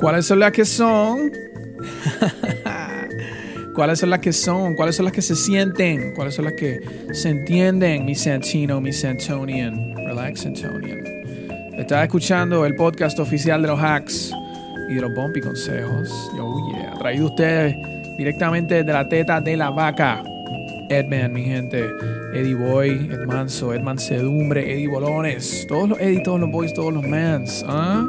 ¿Cuáles son las que son? ¿Cuáles son las que son? ¿Cuáles son las que se sienten? ¿Cuáles son las que se entienden? Mi Santino, mi Santonian. Relax Santonian. Estás escuchando el podcast oficial de los hacks y de los bumpy consejos. Oh yeah. Traído ustedes directamente desde la teta de la vaca. Edman, mi gente. Eddie Boy, Ed Manso, Ed Sedumbre, Eddie Bolones. Todos los Eddie, todos los boys, todos los mans. ¿ah?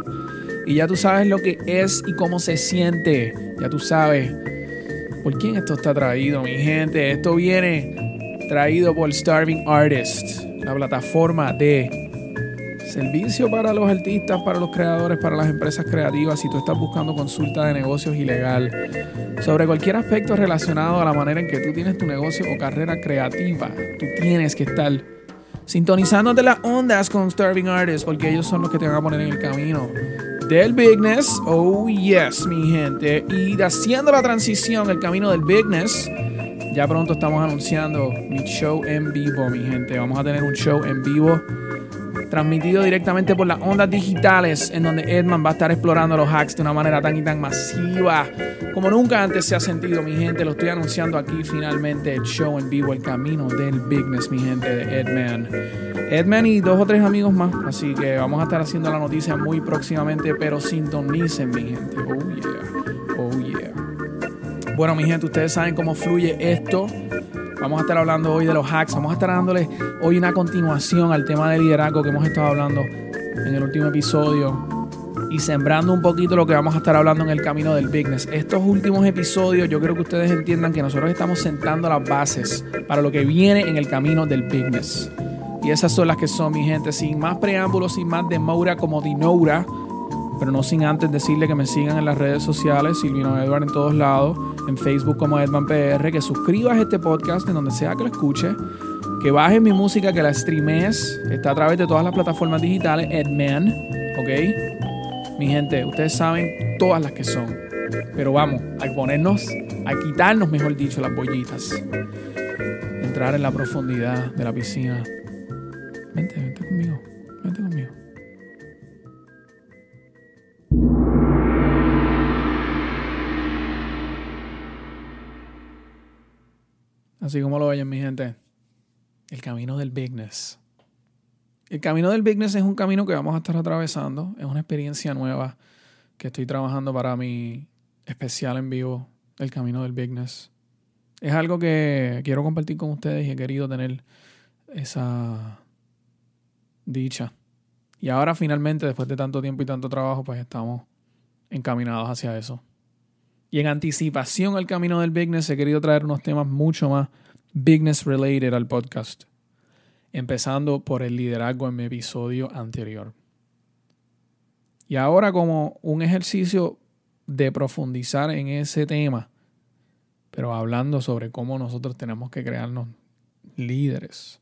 Y ya tú sabes lo que es y cómo se siente. Ya tú sabes por quién esto está traído, mi gente. Esto viene traído por Starving Artist, la plataforma de servicio para los artistas, para los creadores, para las empresas creativas. Si tú estás buscando consulta de negocios ilegal sobre cualquier aspecto relacionado a la manera en que tú tienes tu negocio o carrera creativa, tú tienes que estar sintonizándote las ondas con Starving Artists porque ellos son los que te van a poner en el camino del bigness. Oh, yes, mi gente. Y haciendo la transición, el camino del bigness. Ya pronto estamos anunciando mi show en vivo, mi gente. Vamos a tener un show en vivo transmitido directamente por las ondas digitales, en donde Edman va a estar explorando los hacks de una manera tan y tan masiva como nunca antes se ha sentido, mi gente. Lo estoy anunciando aquí finalmente, el show en vivo, el camino del bigness, mi gente, de Edman. Edman y dos o tres amigos más, así que vamos a estar haciendo la noticia muy próximamente, pero sintonicen, mi gente. Oh yeah, oh yeah. Bueno, mi gente, ustedes saben cómo fluye esto. Vamos a estar hablando hoy de los hacks. Vamos a estar dándoles hoy una continuación al tema de liderazgo que hemos estado hablando en el último episodio y sembrando un poquito lo que vamos a estar hablando en el camino del bigness. Estos últimos episodios yo creo que ustedes entiendan que nosotros estamos sentando las bases para lo que viene en el camino del bigness. Y esas son las que son, mi gente, sin más preámbulos, sin más demora como dinoura pero no sin antes decirle que me sigan en las redes sociales, Silvino Edward en todos lados, en Facebook como Edman PR, que suscribas este podcast en donde sea que lo escuche, que bajes mi música, que la streames, está a través de todas las plataformas digitales, Edman, ¿ok? Mi gente, ustedes saben todas las que son, pero vamos a ponernos, a quitarnos, mejor dicho, las bollitas, entrar en la profundidad de la piscina. Vente, vente Así como lo oyen, mi gente. El camino del bigness. El camino del bigness es un camino que vamos a estar atravesando. Es una experiencia nueva que estoy trabajando para mi especial en vivo, El camino del bigness. Es algo que quiero compartir con ustedes y he querido tener esa dicha. Y ahora finalmente, después de tanto tiempo y tanto trabajo, pues estamos encaminados hacia eso. Y en anticipación al camino del bigness he querido traer unos temas mucho más bigness related al podcast. Empezando por el liderazgo en mi episodio anterior. Y ahora como un ejercicio de profundizar en ese tema, pero hablando sobre cómo nosotros tenemos que crearnos líderes,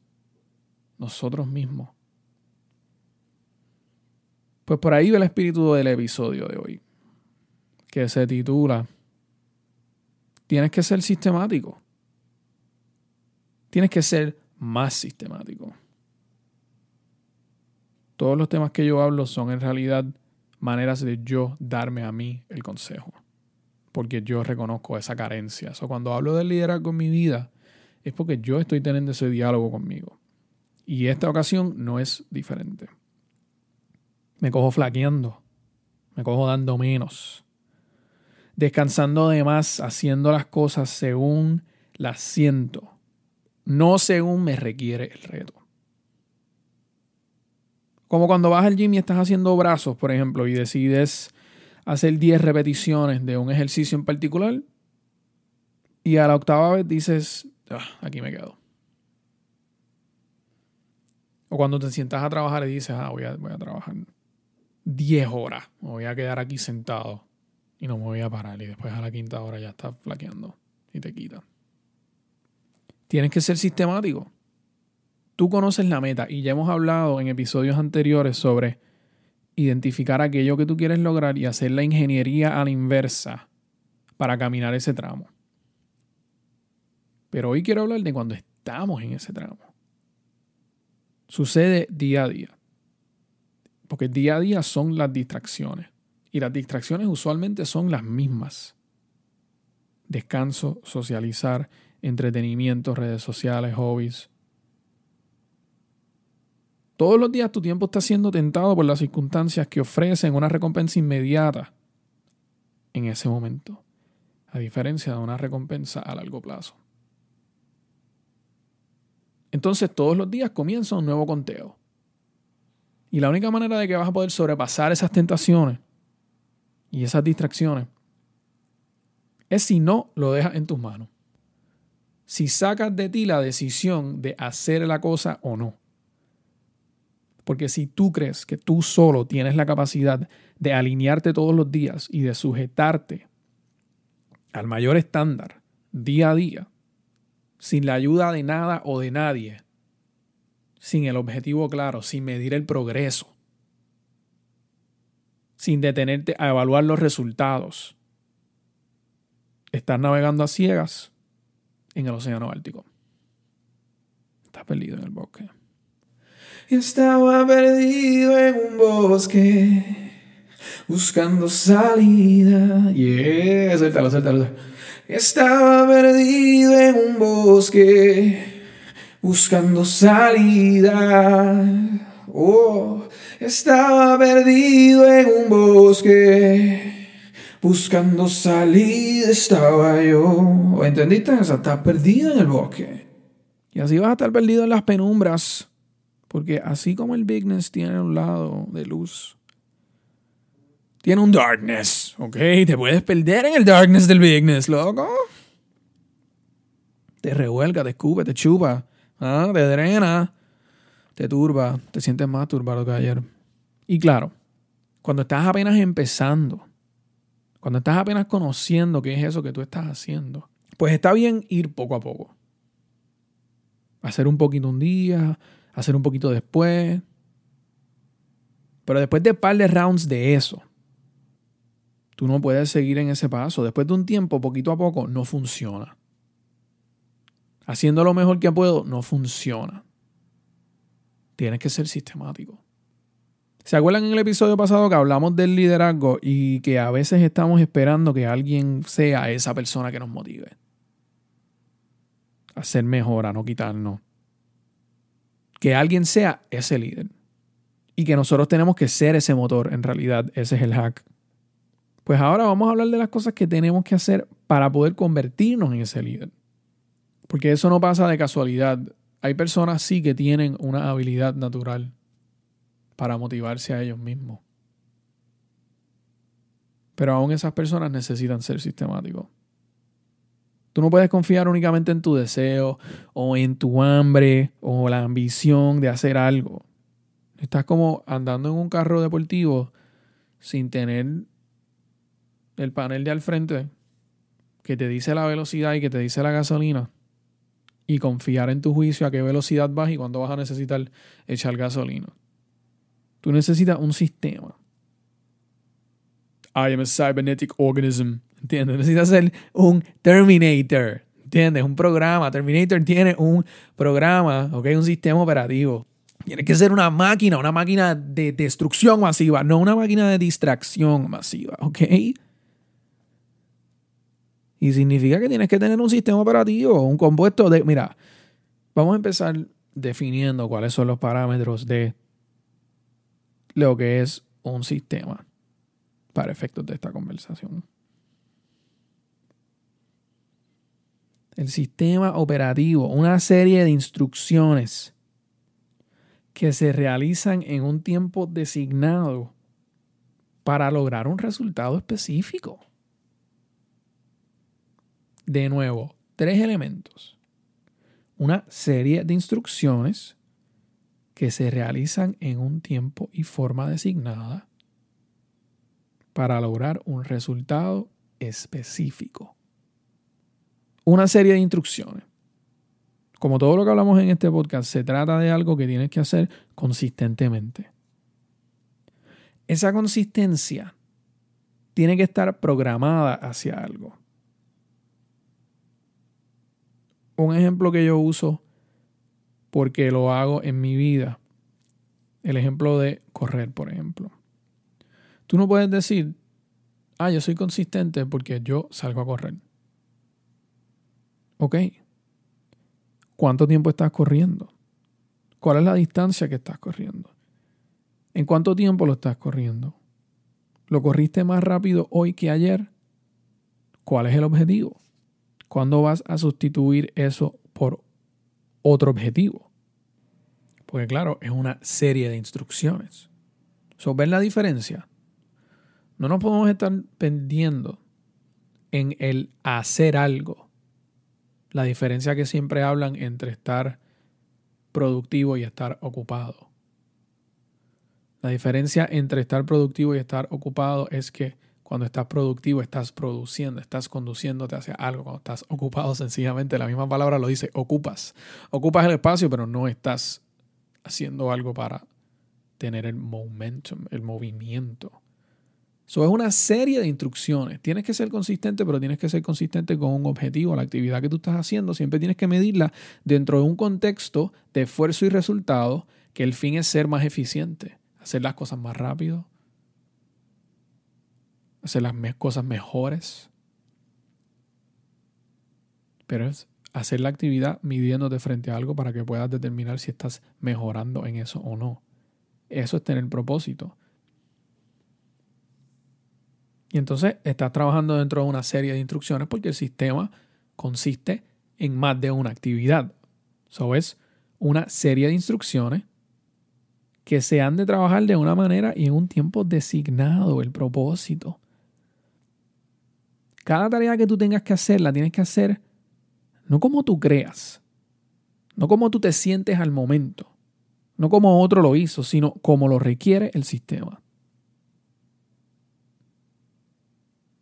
nosotros mismos. Pues por ahí va el espíritu del episodio de hoy, que se titula Tienes que ser sistemático. Tienes que ser más sistemático. Todos los temas que yo hablo son en realidad maneras de yo darme a mí el consejo. Porque yo reconozco esa carencia. O cuando hablo del liderazgo en mi vida, es porque yo estoy teniendo ese diálogo conmigo. Y esta ocasión no es diferente. Me cojo flaqueando. Me cojo dando menos descansando de más, haciendo las cosas según las siento, no según me requiere el reto. Como cuando vas al gym y estás haciendo brazos, por ejemplo, y decides hacer 10 repeticiones de un ejercicio en particular, y a la octava vez dices, ah, aquí me quedo. O cuando te sientas a trabajar y dices, ah, voy a, voy a trabajar 10 horas, me voy a quedar aquí sentado y no me voy a parar. Y después a la quinta hora ya está flaqueando y te quita. Tienes que ser sistemático. Tú conoces la meta y ya hemos hablado en episodios anteriores sobre identificar aquello que tú quieres lograr y hacer la ingeniería a la inversa para caminar ese tramo. Pero hoy quiero hablar de cuando estamos en ese tramo. Sucede día a día. Porque día a día son las distracciones. Y las distracciones usualmente son las mismas. Descanso, socializar, entretenimiento, redes sociales, hobbies. Todos los días tu tiempo está siendo tentado por las circunstancias que ofrecen una recompensa inmediata en ese momento, a diferencia de una recompensa a largo plazo. Entonces todos los días comienza un nuevo conteo. Y la única manera de que vas a poder sobrepasar esas tentaciones y esas distracciones es si no lo dejas en tus manos. Si sacas de ti la decisión de hacer la cosa o no. Porque si tú crees que tú solo tienes la capacidad de alinearte todos los días y de sujetarte al mayor estándar día a día, sin la ayuda de nada o de nadie, sin el objetivo claro, sin medir el progreso, sin detenerte a evaluar los resultados, estás navegando a ciegas en el océano Ártico. Estás perdido en el bosque. Estaba perdido en un bosque, buscando salida. Yeah, suéltalo, suéltalo. Estaba perdido en un bosque, buscando salida. Oh, estaba perdido en un bosque, buscando salida. Estaba yo. ¿Entendiste? O sea, estás perdido en el bosque. Y así vas a estar perdido en las penumbras. Porque así como el bigness tiene un lado de luz, tiene un darkness, ¿ok? Te puedes perder en el darkness del bigness, loco. Te revuelca, te escupe, te chupa, ¿ah? te drena, te turba, te sientes más turbado que ayer. Y claro, cuando estás apenas empezando, cuando estás apenas conociendo qué es eso que tú estás haciendo, pues está bien ir poco a poco. Hacer un poquito un día, hacer un poquito después. Pero después de un par de rounds de eso, Tú no puedes seguir en ese paso. Después de un tiempo, poquito a poco, no funciona. Haciendo lo mejor que puedo, no funciona. Tienes que ser sistemático. ¿Se acuerdan en el episodio pasado que hablamos del liderazgo y que a veces estamos esperando que alguien sea esa persona que nos motive? A ser mejor, a no quitarnos. Que alguien sea ese líder. Y que nosotros tenemos que ser ese motor, en realidad, ese es el hack. Pues ahora vamos a hablar de las cosas que tenemos que hacer para poder convertirnos en ese líder. Porque eso no pasa de casualidad. Hay personas sí que tienen una habilidad natural para motivarse a ellos mismos. Pero aún esas personas necesitan ser sistemáticos. Tú no puedes confiar únicamente en tu deseo o en tu hambre o la ambición de hacer algo. Estás como andando en un carro deportivo sin tener el panel de al frente que te dice la velocidad y que te dice la gasolina y confiar en tu juicio a qué velocidad vas y cuándo vas a necesitar echar gasolina. Tú necesitas un sistema. I am a cybernetic organism. ¿Entiendes? Necesitas ser un Terminator. ¿Entiendes? Un programa. Terminator tiene un programa, ¿ok? Un sistema operativo. Tiene que ser una máquina, una máquina de destrucción masiva, no una máquina de distracción masiva, ¿ok? Y significa que tienes que tener un sistema operativo, un compuesto de... Mira, vamos a empezar definiendo cuáles son los parámetros de lo que es un sistema para efectos de esta conversación. El sistema operativo, una serie de instrucciones que se realizan en un tiempo designado para lograr un resultado específico de nuevo, tres elementos. Una serie de instrucciones que se realizan en un tiempo y forma designada para lograr un resultado específico. Una serie de instrucciones. Como todo lo que hablamos en este podcast, se trata de algo que tienes que hacer consistentemente. Esa consistencia tiene que estar programada hacia algo. Un ejemplo que yo uso porque lo hago en mi vida. El ejemplo de correr, por ejemplo. Tú no puedes decir, Ah, yo soy consistente porque yo salgo a correr. Ok. ¿Cuánto tiempo estás corriendo? ¿Cuál es la distancia que estás corriendo? ¿En cuánto tiempo lo estás corriendo? ¿Lo corriste más rápido hoy que ayer? ¿Cuál es el objetivo? ¿Cuándo vas a sustituir eso por otro objetivo? Porque claro, es una serie de instrucciones. So, ¿Ven la diferencia? No nos podemos estar pendiendo en el hacer algo. La diferencia que siempre hablan entre estar productivo y estar ocupado. La diferencia entre estar productivo y estar ocupado es que cuando estás productivo estás produciendo, estás conduciéndote hacia algo. Cuando estás ocupado, sencillamente la misma palabra lo dice, ocupas. Ocupas el espacio, pero no estás haciendo algo para tener el momentum, el movimiento. Eso es una serie de instrucciones. Tienes que ser consistente, pero tienes que ser consistente con un objetivo. La actividad que tú estás haciendo siempre tienes que medirla dentro de un contexto de esfuerzo y resultado, que el fin es ser más eficiente, hacer las cosas más rápido, hacer las cosas mejores. Pero es hacer la actividad midiéndote frente a algo para que puedas determinar si estás mejorando en eso o no. Eso es tener propósito. Y entonces estás trabajando dentro de una serie de instrucciones porque el sistema consiste en más de una actividad. Eso es una serie de instrucciones que se han de trabajar de una manera y en un tiempo designado, el propósito. Cada tarea que tú tengas que hacer la tienes que hacer no como tú creas, no como tú te sientes al momento, no como otro lo hizo, sino como lo requiere el sistema.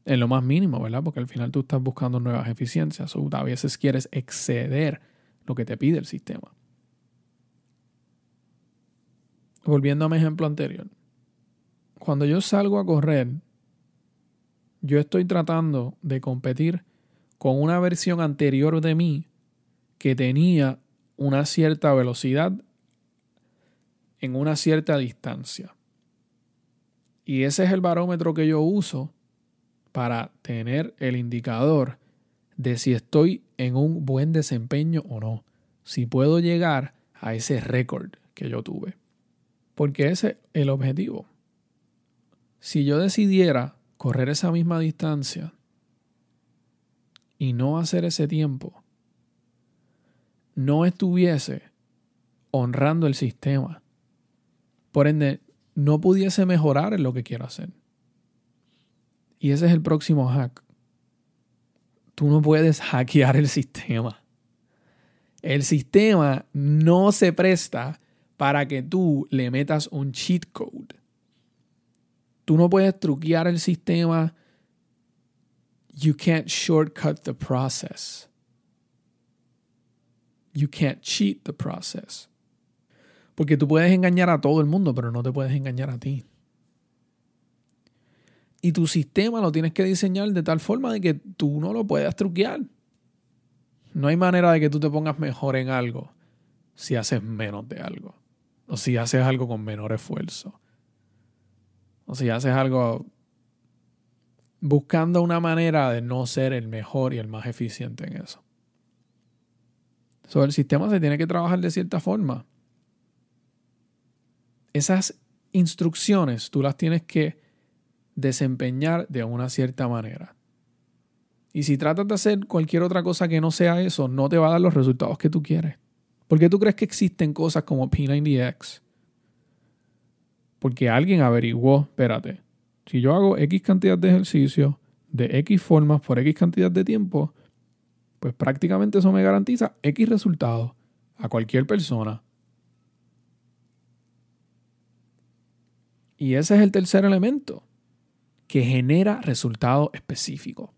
En lo más mínimo, ¿verdad? Porque al final tú estás buscando nuevas eficiencias o a veces quieres exceder lo que te pide el sistema. Volviendo a mi ejemplo anterior. Cuando yo salgo a correr, yo estoy tratando de competir con una versión anterior de mí que tenía una cierta velocidad en una cierta distancia. Y ese es el barómetro que yo uso para tener el indicador de si estoy en un buen desempeño o no. Si puedo llegar a ese récord que yo tuve. Porque ese es el objetivo. Si yo decidiera correr esa misma distancia y no hacer ese tiempo, no estuviese honrando el sistema. Por ende, no pudiese mejorar en lo que quiero hacer. Y ese es el próximo hack. Tú no puedes hackear el sistema. El sistema no se presta para que tú le metas un cheat code. Tú no puedes truquear el sistema. You can't shortcut the process. You can't cheat the process. Porque tú puedes engañar a todo el mundo, pero no te puedes engañar a ti. Y tu sistema lo tienes que diseñar de tal forma de que tú no lo puedas truquear. No hay manera de que tú te pongas mejor en algo si haces menos de algo. O si haces algo con menor esfuerzo. O si haces algo buscando una manera de no ser el mejor y el más eficiente en eso. Sobre el sistema se tiene que trabajar de cierta forma. Esas instrucciones tú las tienes que desempeñar de una cierta manera. Y si tratas de hacer cualquier otra cosa que no sea eso, no te va a dar los resultados que tú quieres. ¿Por qué tú crees que existen cosas como P90X? Porque alguien averiguó, espérate, si yo hago X cantidad de ejercicios de X formas por X cantidad de tiempo, pues prácticamente eso me garantiza X resultados a cualquier persona. Y ese es el tercer elemento, que genera resultados específicos.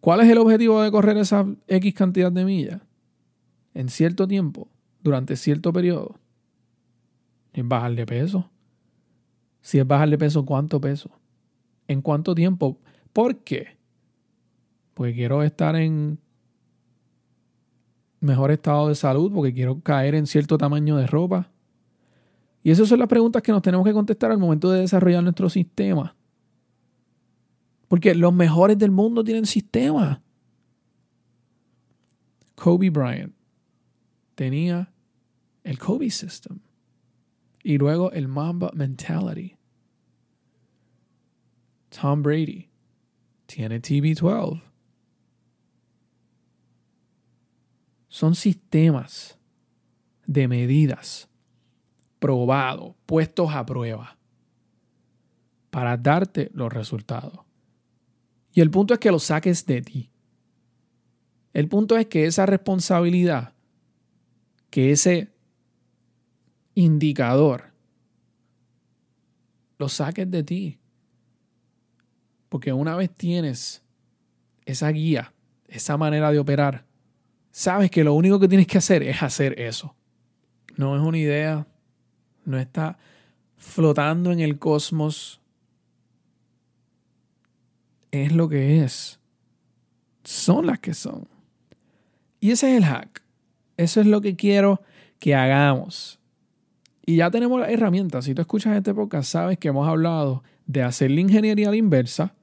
¿Cuál es el objetivo de correr esa X cantidad de millas? En cierto tiempo, durante cierto periodo. Es bajar de peso. Si es bajar de peso, ¿cuánto peso? ¿En cuánto tiempo? ¿Por qué? Porque quiero estar en mejor estado de salud, porque quiero caer en cierto tamaño de ropa. Y esas son las preguntas que nos tenemos que contestar al momento de desarrollar nuestro sistema. Porque los mejores del mundo tienen sistema. Kobe Bryant tenía el Kobe System y luego el Mamba Mentality. Tom Brady tiene TB12. Son sistemas de medidas probados, puestos a prueba para darte los resultados. Y el punto es que lo saques de ti. El punto es que esa responsabilidad, que ese indicador, lo saques de ti. Porque una vez tienes esa guía, esa manera de operar, sabes que lo único que tienes que hacer es hacer eso. No es una idea, no está flotando en el cosmos. Es lo que es. Son las que son. Y ese es el hack. Eso es lo que quiero que hagamos. Y ya tenemos las herramientas. Si tú escuchas este podcast, sabes que hemos hablado de hacer la ingeniería inversa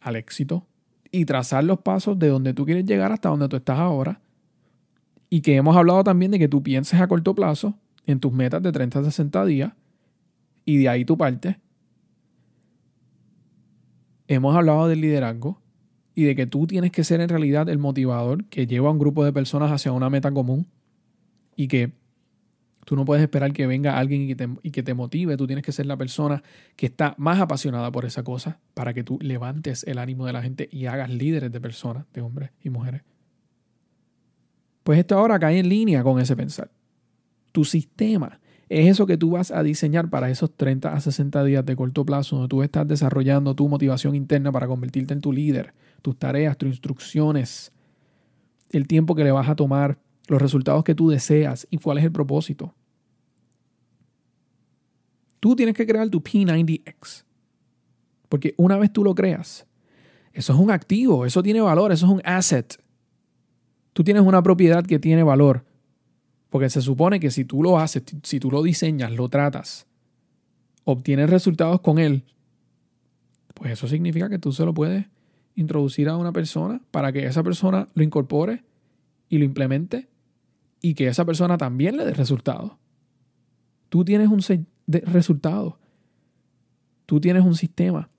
al éxito y trazar los pasos de donde tú quieres llegar hasta donde tú estás ahora. Y que hemos hablado también de que tú pienses a corto plazo en tus metas de 30 a 60 días y de ahí tu parte. Hemos hablado del liderazgo y de que tú tienes que ser en realidad el motivador que lleva a un grupo de personas hacia una meta común y que tú no puedes esperar que venga alguien y que, te, motive, tú tienes que ser la persona que está más apasionada por esa cosa para que tú levantes el ánimo de la gente y hagas líderes de personas, de hombres y mujeres. Pues esto ahora cae en línea con ese pensar. Tu sistema es eso que tú vas a diseñar para esos 30 a 60 días de corto plazo, donde tú estás desarrollando tu motivación interna para convertirte en tu líder, tus tareas, tus instrucciones, el tiempo que le vas a tomar, los resultados que tú deseas y cuál es el propósito. Tú tienes que crear tu P90X. Porque una vez tú lo creas, eso es un activo, eso tiene valor, eso es un asset. Tú tienes una propiedad que tiene valor. Porque se supone que si tú lo haces, si tú lo diseñas, lo tratas, obtienes resultados con él, pues eso significa que tú se lo puedes introducir a una persona para que esa persona lo incorpore y lo implemente y que esa persona también le dé resultados. Tú tienes un de resultados. Tú tienes un sistema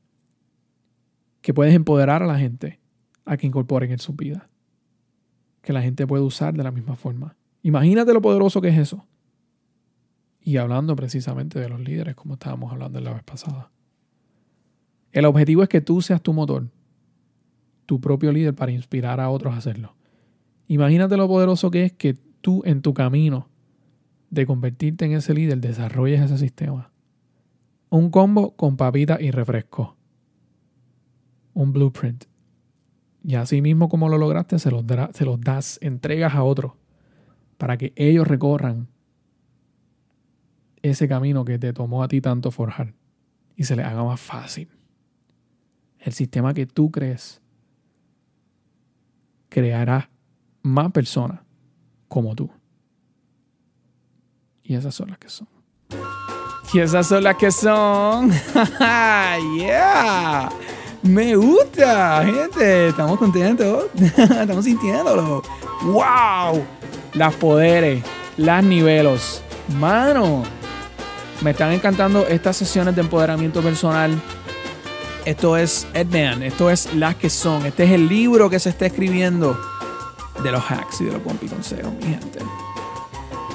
que puedes empoderar a la gente a que incorporen en su vida. Que la gente puede usar de la misma forma. Imagínate lo poderoso que es eso. Y hablando precisamente de los líderes, como estábamos hablando la vez pasada. El objetivo es que tú seas tu motor, tu propio líder para inspirar a otros a hacerlo. Imagínate lo poderoso que es que tú en tu camino de convertirte en ese líder desarrolles ese sistema. Un combo con papita y refresco. Un blueprint. Y así mismo como lo lograste, se los, se los das, entregas a otros para que ellos recorran ese camino que te tomó a ti tanto forjar y se les haga más fácil. El sistema que tú crees creará más personas como tú. Y esas son las que son. Y esas son las que son. yeah. Me gusta, gente. Estamos contentos. Estamos sintiéndolo. ¡Wow! las poderes, las niveles. Mano, me están encantando estas sesiones de empoderamiento personal. Esto es Edman, esto es las que son. Este es el libro que se está escribiendo de los hacks y de los consejos, mi gente.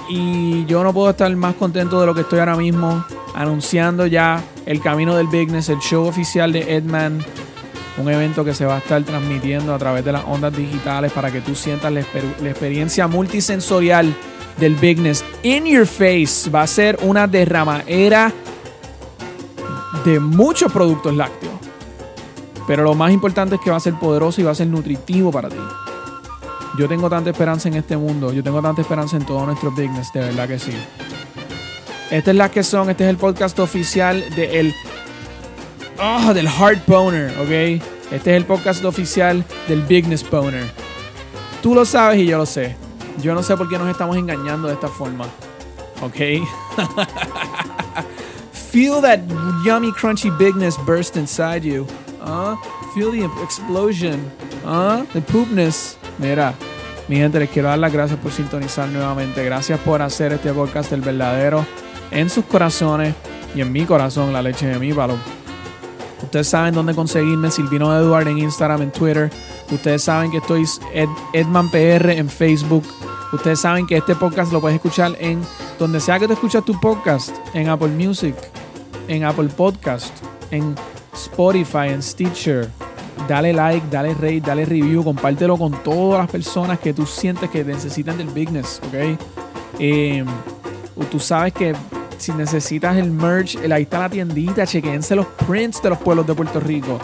Y yo no puedo estar más contento de lo que estoy ahora mismo anunciando ya el camino del business, el show oficial de Edman un evento que se va a estar transmitiendo a través de las ondas digitales para que tú sientas la, experiencia multisensorial del Bigness in your face. Va a ser una derramadera de muchos productos lácteos. Pero lo más importante es que va a ser poderoso y va a ser nutritivo para ti. Yo tengo tanta esperanza en este mundo, yo tengo tanta esperanza en todo nuestro Bigness, de verdad que sí. Esta es que son, este es el podcast oficial de el oh, del Heart Boner, ¿ok? Este es el podcast oficial del Bigness Boner. Tú lo sabes y yo lo sé. Yo no sé por qué nos estamos engañando de esta forma, ¿ok? Feel that yummy, crunchy bigness burst inside you. Uh, feel the explosion. Uh, the poopness. Mira, mi gente, les quiero dar las gracias por sintonizar nuevamente. Gracias por hacer este podcast el verdadero en sus corazones y en mi corazón, la leche de mi palo. Ustedes saben dónde conseguirme, Silvino Eduard en Instagram, en Twitter. Ustedes saben que estoy Ed, EdmanPR en Facebook. Ustedes saben que este podcast lo puedes escuchar en donde sea que te escuchas tu podcast, en Apple Music, en Apple Podcast, en Spotify, en Stitcher. Dale like, dale rate, dale review, compártelo con todas las personas que tú sientes que necesitan del business, ¿ok? Eh, tú sabes que si necesitas el merch, ahí está la tiendita, chequense los prints de los pueblos de Puerto Rico.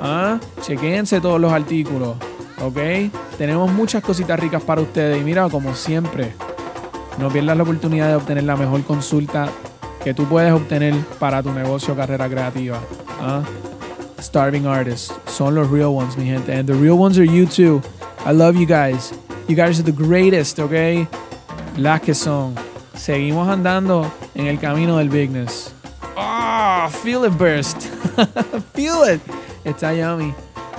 ¿Ah? Chequense todos los artículos, ¿ok? Tenemos muchas cositas ricas para ustedes y mira, como siempre, no pierdas la oportunidad de obtener la mejor consulta que tú puedes obtener para tu negocio o carrera creativa. ¿Ah? Starving artists son los real ones, mi gente. And the real ones are you too. I love you guys. You guys are the greatest, okay? Las que son. Seguimos andando en el camino del bigness. Ah, feel it burst. feel it. Está yummy.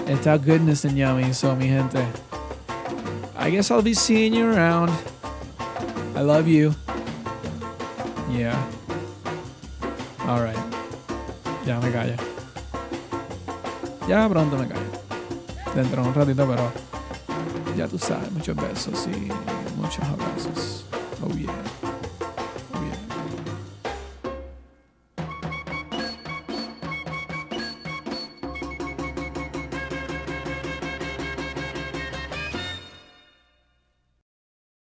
Está goodness and yummy. So, mi gente. I guess I'll be seeing you around. I love you. Yeah. All right. Ya me callo. Ya pronto me cae. Dentro de un ratito, pero ya tú sabes, muchos besos y muchos abrazos. Oh yeah.